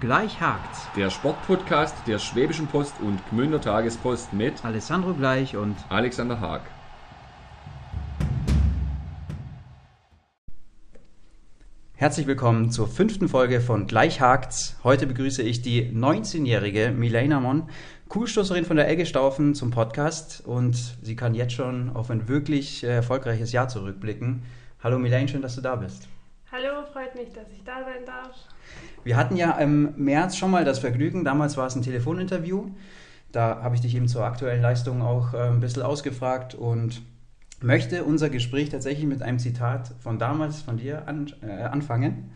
Gleich hakt's. Der Sportpodcast der Schwäbischen Post und Gmünder Tagespost mit Alessandro Gleich und Alexander Haag. Herzlich willkommen zur fünften Folge von Gleich hakt's. Heute begrüße ich die 19-jährige Milena Mon, Kugelstoßerin von der Elge Staufen zum Podcast und sie kann jetzt schon auf ein wirklich äh, erfolgreiches Jahr zurückblicken. Hallo Milena, schön, dass du da bist. Hallo, freut mich, dass ich da sein darf. Wir hatten ja im März schon mal das Vergnügen, damals war es ein Telefoninterview. Da habe ich dich eben zur aktuellen Leistung auch äh, ein bisschen ausgefragt und möchte unser Gespräch tatsächlich mit einem Zitat von damals, von dir an, äh, anfangen.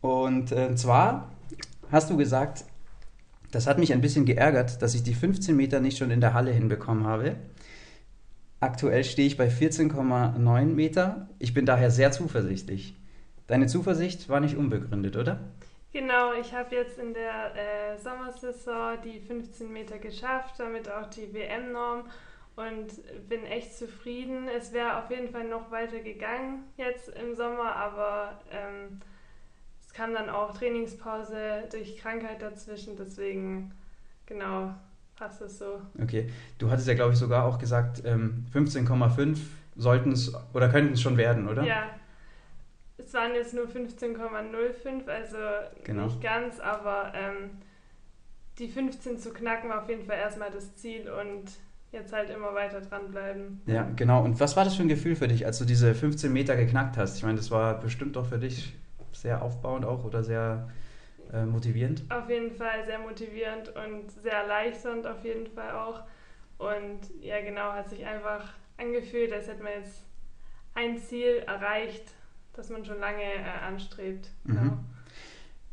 Und äh, zwar hast du gesagt, das hat mich ein bisschen geärgert, dass ich die 15 Meter nicht schon in der Halle hinbekommen habe. Aktuell stehe ich bei 14,9 Meter. Ich bin daher sehr zuversichtlich. Deine Zuversicht war nicht unbegründet, oder? Genau, ich habe jetzt in der äh, Sommersaison die 15 Meter geschafft, damit auch die WM-Norm und bin echt zufrieden. Es wäre auf jeden Fall noch weiter gegangen jetzt im Sommer, aber ähm, es kam dann auch Trainingspause durch Krankheit dazwischen, deswegen genau passt es so. Okay, du hattest ja glaube ich sogar auch gesagt, ähm, 15,5 sollten es oder könnten es schon werden, oder? Ja. Es waren jetzt nur 15,05, also genau. nicht ganz, aber ähm, die 15 zu knacken war auf jeden Fall erstmal das Ziel und jetzt halt immer weiter dranbleiben. Ja, genau. Und was war das für ein Gefühl für dich, als du diese 15 Meter geknackt hast? Ich meine, das war bestimmt doch für dich sehr aufbauend auch oder sehr äh, motivierend. Auf jeden Fall sehr motivierend und sehr erleichternd auf jeden Fall auch. Und ja, genau, hat sich einfach angefühlt, als hätte man jetzt ein Ziel erreicht, das man schon lange äh, anstrebt. Genau. Mhm.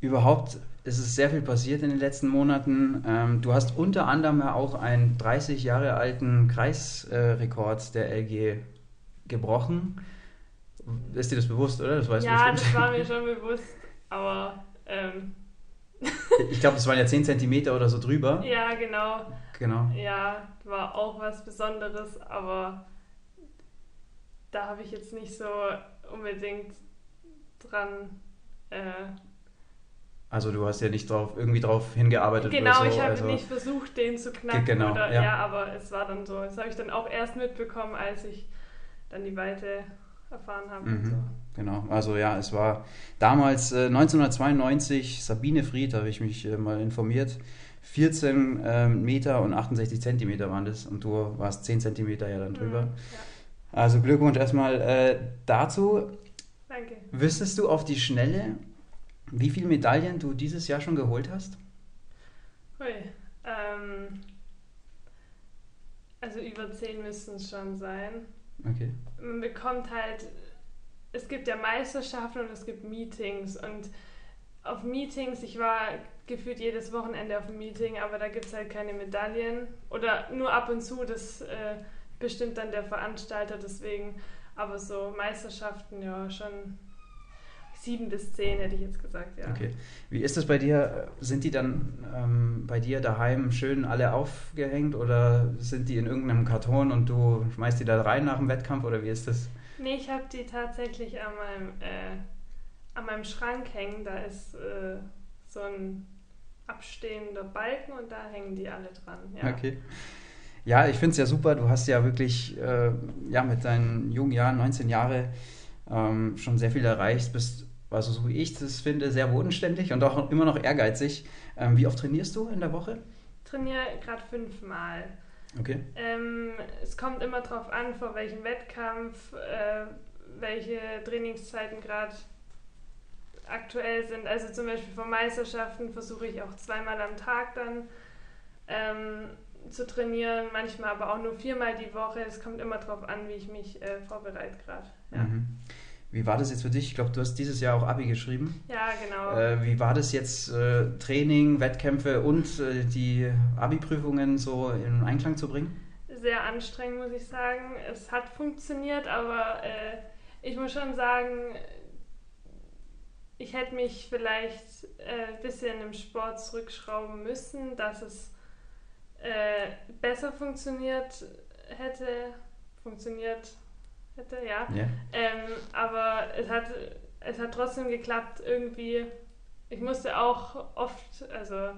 Überhaupt ist es sehr viel passiert in den letzten Monaten. Ähm, du hast unter anderem ja auch einen 30 Jahre alten Kreisrekord äh, der LG gebrochen. Ist dir das bewusst, oder? Das weißt ja, das war mir schon bewusst, aber. Ähm. ich glaube, das waren ja 10 cm oder so drüber. Ja, genau. Genau. Ja, war auch was Besonderes, aber da habe ich jetzt nicht so unbedingt dran. Äh, also du hast ja nicht drauf, irgendwie drauf hingearbeitet genau, oder so. Genau, ich habe also nicht versucht, den zu knacken. Genau, oder, ja. ja. aber es war dann so. Das habe ich dann auch erst mitbekommen, als ich dann die Weite erfahren habe. Mhm, so. Genau, also ja, es war damals äh, 1992, Sabine Fried, habe ich mich äh, mal informiert, 14 äh, Meter und 68 Zentimeter waren das und du warst 10 Zentimeter ja dann drüber. Mhm, ja. Also Glückwunsch erstmal äh, dazu. Danke. Wüsstest du auf die Schnelle, wie viele Medaillen du dieses Jahr schon geholt hast? Hui, ähm, also über zehn müssten es schon sein. Okay. Man bekommt halt, es gibt ja Meisterschaften und es gibt Meetings und auf Meetings, ich war gefühlt jedes Wochenende auf einem Meeting, aber da gibt es halt keine Medaillen oder nur ab und zu, das äh, bestimmt dann der Veranstalter, deswegen, aber so Meisterschaften ja schon sieben bis zehn hätte ich jetzt gesagt, ja. Okay. Wie ist das bei dir? Sind die dann ähm, bei dir daheim schön alle aufgehängt oder sind die in irgendeinem Karton und du schmeißt die da rein nach dem Wettkampf oder wie ist das? Nee, ich habe die tatsächlich an meinem, äh, an meinem Schrank hängen. Da ist äh, so ein abstehender Balken und da hängen die alle dran. Ja. Okay. Ja, ich finde es ja super. Du hast ja wirklich äh, ja, mit deinen jungen Jahren, 19 Jahre, ähm, schon sehr viel erreicht, bist also so wie ich das finde, sehr bodenständig und auch immer noch ehrgeizig. Ähm, wie oft trainierst du in der Woche? Trainiere gerade fünfmal. Okay. Ähm, es kommt immer darauf an, vor welchem Wettkampf, äh, welche Trainingszeiten gerade aktuell sind. Also zum Beispiel vor Meisterschaften versuche ich auch zweimal am Tag dann ähm, zu trainieren, manchmal aber auch nur viermal die Woche. Es kommt immer darauf an, wie ich mich äh, vorbereite gerade. Ja. Mhm. Wie war das jetzt für dich? Ich glaube, du hast dieses Jahr auch Abi geschrieben. Ja, genau. Äh, wie war das jetzt, äh, Training, Wettkämpfe und äh, die Abi-Prüfungen so in Einklang zu bringen? Sehr anstrengend, muss ich sagen. Es hat funktioniert, aber äh, ich muss schon sagen, ich hätte mich vielleicht ein äh, bisschen im Sport zurückschrauben müssen, dass es äh, besser funktioniert hätte. Funktioniert hätte, ja. Yeah. Ähm, aber es hat, es hat trotzdem geklappt, irgendwie ich musste auch oft, also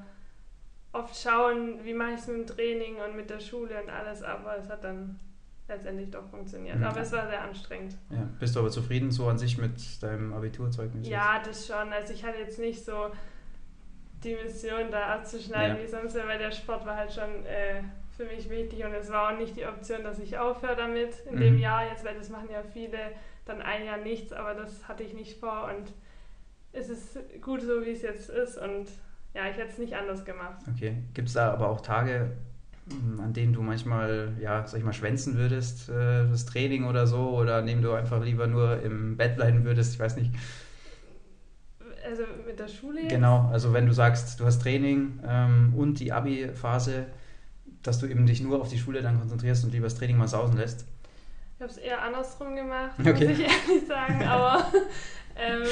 oft schauen, wie mache ich es mit dem Training und mit der Schule und alles, aber es hat dann letztendlich doch funktioniert. Mhm. Aber es war sehr anstrengend. Ja. Bist du aber zufrieden so an sich mit deinem Abiturzeugnis? Ja, das schon. Also ich hatte jetzt nicht so die Mission da abzuschneiden Ja. wie sonst, weil der Sport war halt schon äh, für mich wichtig und es war auch nicht die Option, dass ich aufhöre damit in Mhm. dem Jahr jetzt, weil das machen ja viele dann ein Jahr nichts, aber das hatte ich nicht vor und es ist gut so, wie es jetzt ist und ja, ich hätte es nicht anders gemacht. Okay. Gibt es da aber auch Tage, mh, an denen du manchmal, ja, sag ich mal, schwänzen würdest, äh, das Training oder so, oder an denen du einfach lieber nur im Bett bleiben würdest? Ich weiß nicht. Also mit der Schule jetzt? Genau, also wenn du sagst, du hast Training ähm, und die Abi-Phase, dass du eben dich nur auf die Schule dann konzentrierst und lieber das Training mal sausen lässt. Ich habe es eher andersrum gemacht, Okay. muss ich ehrlich sagen. Aber ähm,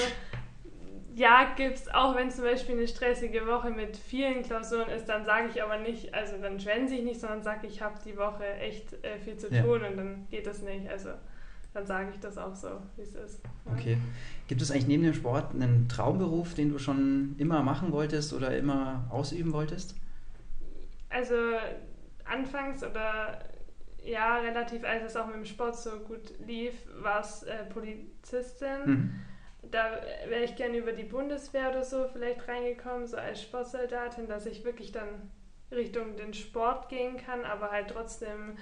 ja, gibt es auch, wenn zum Beispiel eine stressige Woche mit vielen Klausuren ist, dann sage ich aber nicht, also dann schwänze ich nicht, sondern sage, ich habe die Woche echt äh, viel zu Ja. tun und dann geht das nicht. Also dann sage ich das auch so, wie es ist. Ja. Okay. Gibt es eigentlich neben dem Sport einen Traumberuf, den du schon immer machen wolltest oder immer ausüben wolltest? Also anfangs oder ja, relativ, als es auch mit dem Sport so gut lief, war es äh, Polizistin. Mhm. Da wäre ich gerne über die Bundeswehr oder so vielleicht reingekommen, so als Sportsoldatin, dass ich wirklich dann Richtung den Sport gehen kann, aber halt trotzdem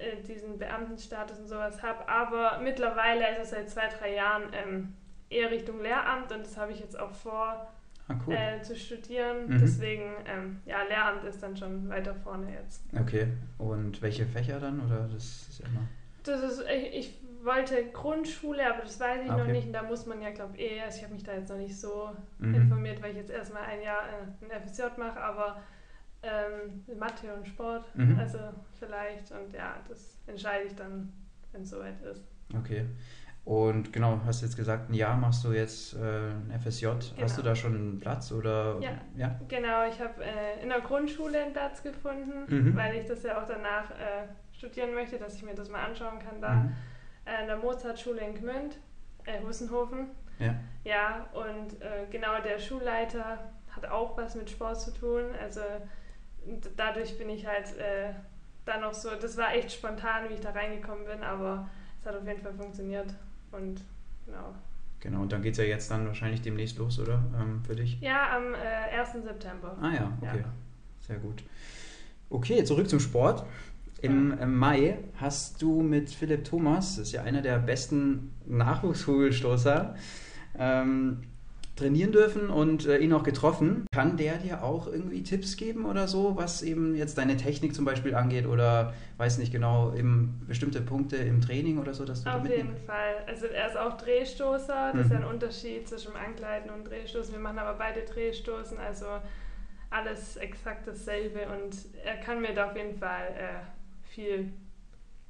äh, diesen Beamtenstatus und sowas habe. Aber mittlerweile, also seit zwei, drei Jahren, ähm, eher Richtung Lehramt und das habe ich jetzt auch vor Ah, cool. äh, zu studieren. Mhm. Deswegen, ähm, ja, Lehramt ist dann schon weiter vorne jetzt. Okay. Und welche Fächer dann? Oder das ist immer. Das ist, ich, ich wollte Grundschule, aber das weiß ich Ah, noch okay. nicht. Und da muss man ja, glaube ich, eh, also ich habe mich da jetzt noch nicht so Mhm. informiert, weil ich jetzt erstmal ein Jahr äh, ein FSJ mache, aber ähm, Mathe und Sport, Mhm. also vielleicht. Und ja, das entscheide ich dann, wenn es soweit ist. Okay. Und genau, hast jetzt gesagt, ein Jahr machst du jetzt äh, ein FSJ. Hast Genau. du da schon einen Platz oder? Ja. ja? Genau, ich habe äh, in der Grundschule einen Platz gefunden, Mhm. weil ich das ja auch danach äh, studieren möchte, dass ich mir das mal anschauen kann da. Mhm. Äh, in der Mozartschule in Gmünd, äh, Hussenhofen. Ja. Ja, und äh, genau der Schulleiter hat auch was mit Sport zu tun. Also und dadurch bin ich halt äh, dann noch so, das war echt spontan, wie ich da reingekommen bin, aber es hat auf jeden Fall funktioniert. Und genau. Genau, und dann geht es ja jetzt dann wahrscheinlich demnächst los, oder? Ähm, für dich? Ja, am äh, 1. September. Ah ja, okay. Ja. Sehr gut. Okay, zurück zum Sport. Im im Mai hast du mit Philipp Thomas, das ist ja einer der besten Nachwuchskugelstoßer, ähm, trainieren dürfen und äh, ihn auch getroffen. Kann der dir auch irgendwie Tipps geben oder so, was eben jetzt deine Technik zum Beispiel angeht oder weiß nicht genau, eben bestimmte Punkte im Training oder so, dass du Auf jeden Fall. Also er ist auch Drehstoßer. Das ist ja Mhm. ein Unterschied zwischen dem Ankleiden und Drehstoßen. Wir machen aber beide Drehstoßen, also alles exakt dasselbe. Und er kann mir da auf jeden Fall äh, viel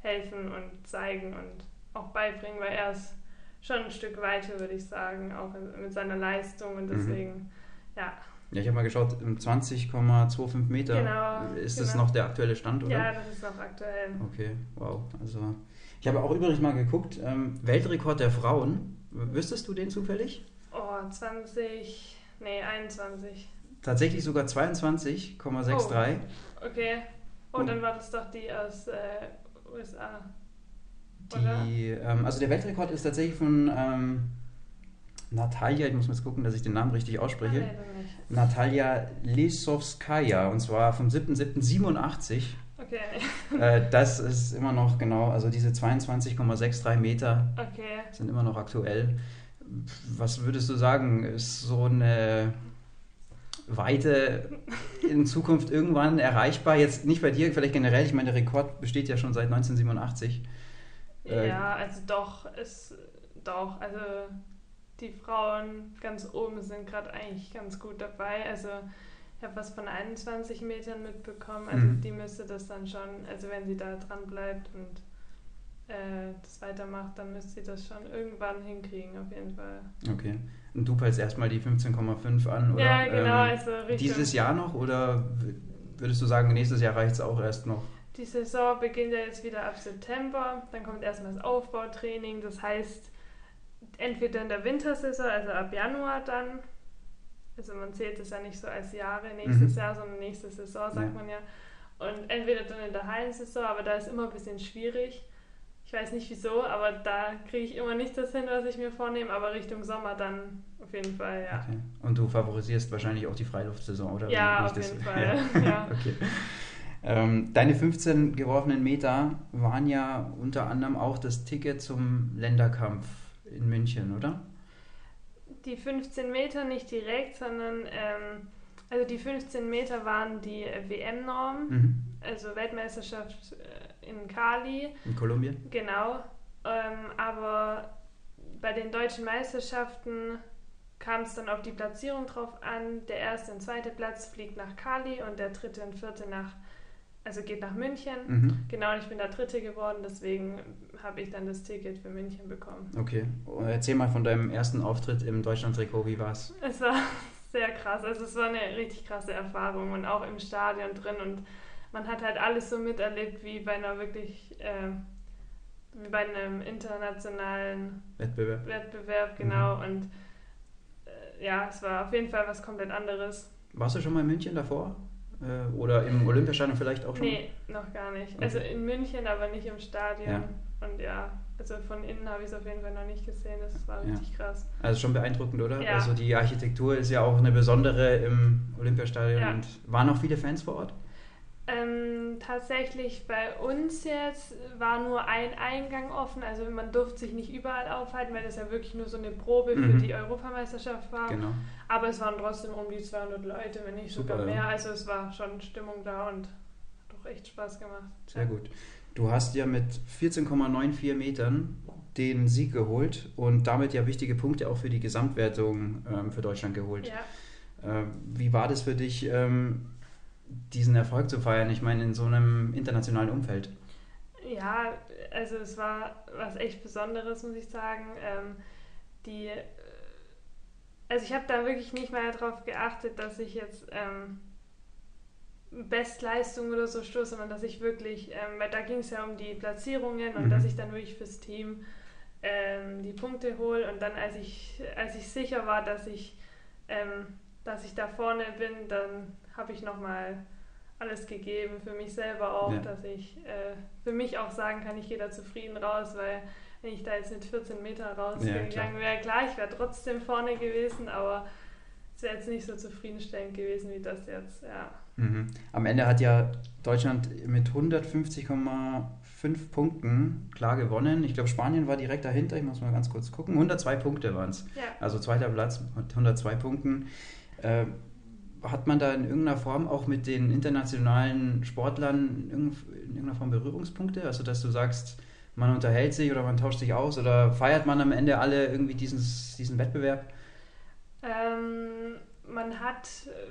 helfen und zeigen und auch beibringen, weil er ist schon ein Stück weiter, würde ich sagen, auch mit seiner Leistung. Und Mhm. deswegen, ja, Ja, ich habe mal geschaut, im 20,25 Meter Genau, ist das genau. noch der aktuelle Stand, oder? ja, das ist noch aktuell. Okay, wow. Also ich habe auch übrigens mal geguckt, ähm, Weltrekord der Frauen. Wüsstest du den zufällig? Oh, 20, nee, 21. Tatsächlich sogar 22,63. Okay. Oh, Und- dann war das doch die aus äh, USA. Die, ähm, also der Weltrekord ist tatsächlich von ähm, Natalia, ich muss mal jetzt gucken, dass ich den Namen richtig ausspreche. nicht. Natalia Lisowskaja und zwar vom 7.7.87. Okay, äh, das ist immer noch genau, also diese 22,63 Meter okay. sind immer noch aktuell. Was würdest du sagen, ist so eine Weite in Zukunft irgendwann erreichbar? Jetzt nicht bei dir, vielleicht generell. Ich meine, der Rekord besteht ja schon seit 1987. Äh, Ja, also doch, ist doch, also die Frauen ganz oben sind gerade eigentlich ganz gut dabei. Also ich habe was von 21 Metern mitbekommen. Also Mhm. die müsste das dann schon, also wenn sie da dran bleibt und äh, das weitermacht, dann müsste sie das schon irgendwann hinkriegen, auf jeden Fall. Okay. Und du peilst erstmal die 15,5 an, oder? ja, genau, Ähm, also Richtung. dieses Jahr noch oder würdest du sagen, nächstes Jahr reicht es auch erst noch? Die Saison beginnt ja jetzt wieder ab September, dann kommt erstmal das Aufbautraining, das heißt entweder in der Wintersaison, also ab Januar dann, also man zählt es ja nicht so als Jahre, nächstes Mhm. Jahr, sondern nächste Saison, sagt Ja. man ja. Und entweder dann in der Hallensaison, aber da ist immer ein bisschen schwierig. Ich weiß nicht wieso, aber da kriege ich immer nicht das hin, was ich mir vornehme, aber Richtung Sommer dann auf jeden Fall, ja. Okay. Und du favorisierst wahrscheinlich auch die Freiluftsaison, oder? Ja, auf jeden Fall. Ja. Okay. Ähm, deine 15 geworfenen Meter waren ja unter anderem auch das Ticket zum Länderkampf in München, oder? Die 15 Meter nicht direkt, sondern ähm, also die 15 Meter waren die äh, WM-Norm, Mhm. also Weltmeisterschaft äh, in Cali, In Kolumbien? genau. Ähm, aber bei den deutschen Meisterschaften kam es dann auf die Platzierung drauf an. Der erste und zweite Platz fliegt nach Cali und der dritte und vierte nach, also geht nach München. Mhm. Genau, und ich bin da Dritte geworden, deswegen habe ich dann das Ticket für München bekommen. Okay. Und Erzähl mal von deinem ersten Auftritt im Deutschland-Trikot, wie war's? Es war sehr krass, also es war eine richtig krasse Erfahrung und auch im Stadion drin und man hat halt alles so miterlebt wie bei einer wirklich, äh, wie bei einem internationalen Wettbewerb? Wettbewerb, genau. Und äh, ja, es war auf jeden Fall was komplett anderes. Warst du schon mal in München davor? Äh, oder im Olympiastadion vielleicht auch schon? Nee, noch gar nicht. Okay. Also in München, aber nicht im Stadion. Ja. Und ja, also von innen habe ich es auf jeden Fall noch nicht gesehen. Das war Ja. richtig krass. Also schon beeindruckend, oder? Ja. Also die Architektur ist ja auch eine besondere im Olympiastadion. Und waren noch viele Fans vor Ort? Ähm, tatsächlich bei uns jetzt war nur ein Eingang offen, also man durfte sich nicht überall aufhalten, weil das ja wirklich nur so eine Probe für Mhm. die Europameisterschaft war. Genau. Aber es waren trotzdem um die 200 Leute, wenn nicht Super, sogar ja. mehr. Also es war schon Stimmung da und hat doch echt Spaß gemacht. Sehr gut. Du hast ja mit 14,94 Metern den Sieg geholt und damit ja wichtige Punkte auch für die Gesamtwertung ähm, für Deutschland geholt. Ja. Ähm, wie war das für dich, ähm, diesen Erfolg zu feiern? Ich meine, in so einem internationalen Umfeld. Ja, also es war was echt Besonderes, muss ich sagen. Ähm, die, also ich habe da wirklich nicht mal darauf geachtet, dass ich jetzt ähm, Bestleistung oder so stoße, sondern dass ich wirklich, ähm, weil da ging es ja um die Platzierungen und Mhm. dass ich dann wirklich fürs Team ähm, die Punkte hole und dann, als ich, als ich sicher war, dass ich, ähm, dass ich da vorne bin, dann habe ich nochmal alles gegeben für mich selber auch, Ja. dass ich äh, für mich auch sagen kann, ich gehe da zufrieden raus, weil wenn ich da jetzt mit 14 Meter klar. rausgegangen wäre, klar, ich wäre trotzdem vorne gewesen, aber es wäre jetzt nicht so zufriedenstellend gewesen wie das jetzt, ja. Mhm. Am Ende hat ja Deutschland mit 150,5 Punkten klar gewonnen. Ich glaube, Spanien war direkt dahinter. Ich muss mal ganz kurz gucken. 102 Punkte waren es. Ja, Also zweiter Platz mit 102 Punkten. Äh, hat man da in irgendeiner Form auch mit den internationalen Sportlern in irgend- in irgendeiner Form Berührungspunkte? Also, dass du sagst, man unterhält sich oder man tauscht sich aus oder feiert man am Ende alle irgendwie dieses, diesen Wettbewerb? ähm, man hat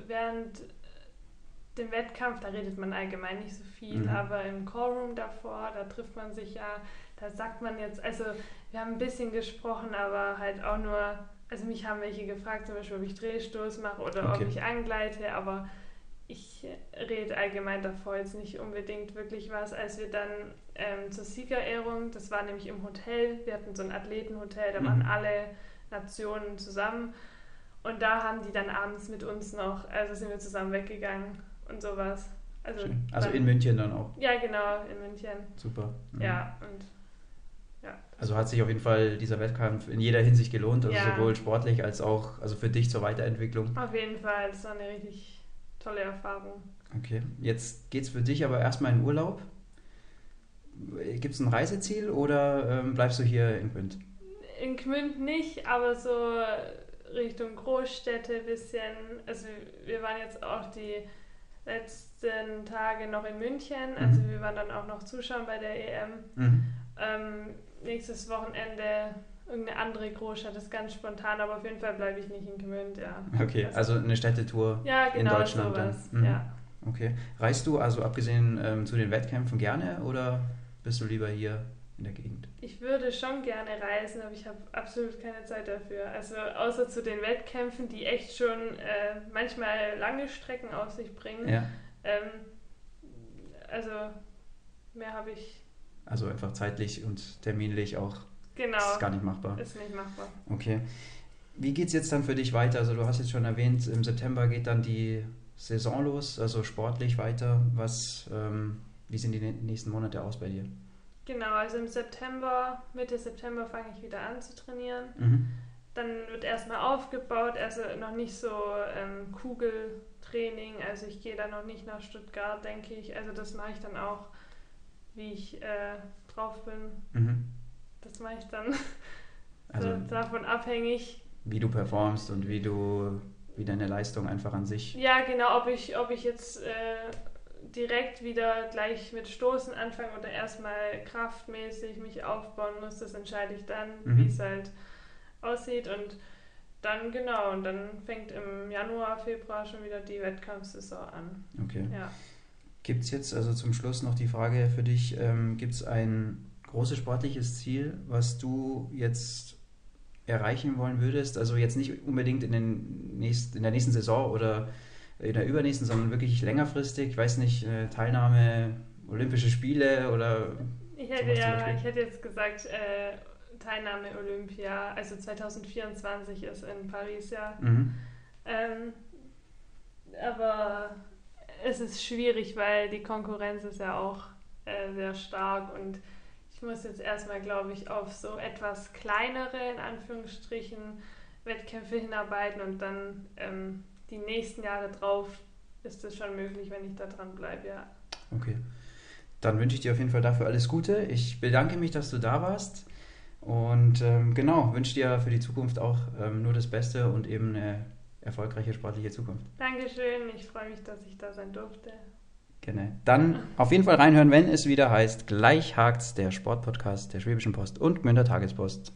während dem Wettkampf, da redet man allgemein nicht so viel, Mhm. aber im Callroom davor, da trifft man sich ja, da sagt man jetzt, also wir haben ein bisschen gesprochen, aber halt auch nur, also mich haben welche gefragt, zum Beispiel, ob ich Drehstoß mache oder Okay. ob ich angleite, aber ich rede allgemein davor jetzt nicht unbedingt wirklich was. Als wir dann ähm, zur Siegerehrung, das war nämlich im Hotel, wir hatten so ein Athletenhotel, da Mhm. waren alle Nationen zusammen und da haben die dann abends mit uns noch, also sind wir zusammen weggegangen und sowas. Also. Also dann- in München dann auch. Ja, genau, in München. Super. Mhm. Ja, und ja. Also hat sich auf jeden Fall dieser Wettkampf in jeder Hinsicht gelohnt, also Ja. sowohl sportlich als auch also für dich zur Weiterentwicklung. Auf jeden Fall, das war eine richtig tolle Erfahrung. Okay, jetzt geht es für dich aber erstmal in Urlaub. Gibt es ein Reiseziel oder ähm, bleibst du hier in Quint? In Gmünd nicht, aber so Richtung Großstädte ein bisschen. Also wir waren jetzt auch die letzten Tage noch in München. Also Mhm. wir waren dann auch noch zuschauen bei der EM. Mhm. Ähm, nächstes Wochenende irgendeine andere Großstadt, das ist ganz spontan, aber auf jeden Fall bleibe ich nicht in Gmünd, ja. Okay, also eine Städtetour. ja, in genau Deutschland dann. sowas. Mhm. Ja. Okay. Reist du also abgesehen ähm, zu den Wettkämpfen gerne oder bist du lieber hier in der Gegend? Ich würde schon gerne reisen, aber ich habe absolut keine Zeit dafür. Also außer zu den Wettkämpfen, die echt schon äh, manchmal lange Strecken auf sich bringen. Ja. Ähm, also mehr habe ich Also einfach zeitlich und terminlich auch genau ist gar nicht machbar. ist nicht machbar. Okay. wie geht es jetzt dann für dich weiter? Also du hast jetzt schon erwähnt, im September geht dann die Saison los, also sportlich weiter. Was, ähm, wie sind die nächsten Monate aus bei dir? Genau, also im September, Mitte September fange ich wieder an zu trainieren. Mhm. Dann wird erstmal aufgebaut, also noch nicht so ähm, Kugeltraining, also ich gehe dann noch nicht nach Stuttgart, denke ich. Also das mache ich dann auch, wie ich äh, drauf bin. Mhm. Das mache ich dann also, davon abhängig. Wie du performst und wie du, wie deine Leistung einfach an sich. Ja, genau, ob ich, ob ich jetzt äh, direkt wieder gleich mit Stoßen anfange oder erstmal kraftmäßig mich aufbauen muss, das entscheide ich dann, mhm. wie es halt aussieht und dann genau, und dann fängt im Januar, Februar schon wieder die Wettkampfsaison an. Okay. Ja. Gibt es jetzt also zum Schluss noch die Frage für dich, ähm, gibt es ein großes sportliches Ziel, was du jetzt erreichen wollen würdest? Also jetzt nicht unbedingt in, den nächst, in der nächsten Saison oder in der übernächsten, sondern wirklich längerfristig. Ich weiß nicht, Teilnahme, Olympische Spiele oder. Ich hätte ja, ich hätte jetzt gesagt, äh, Teilnahme Olympia, also 2024 ist in Paris ja. Mhm. Ähm, aber es ist schwierig, weil die Konkurrenz ist ja auch äh, sehr stark und ich muss jetzt erstmal, glaube ich, auf so etwas kleinere, in Anführungsstrichen, Wettkämpfe hinarbeiten und dann ähm, die nächsten Jahre drauf ist es schon möglich, wenn ich da dran bleibe, ja. Okay. Dann wünsche ich dir auf jeden Fall dafür alles Gute. Ich bedanke mich, dass du da warst. Und ähm, genau, wünsche dir für die Zukunft auch ähm, nur das Beste und eben eine erfolgreiche sportliche Zukunft. Dankeschön, ich freue mich, dass ich da sein durfte. Gerne. Dann auf jeden Fall reinhören, wenn es wieder heißt, gleich hakt's der Sportpodcast der Schwäbischen Post und Gmünder Tagespost.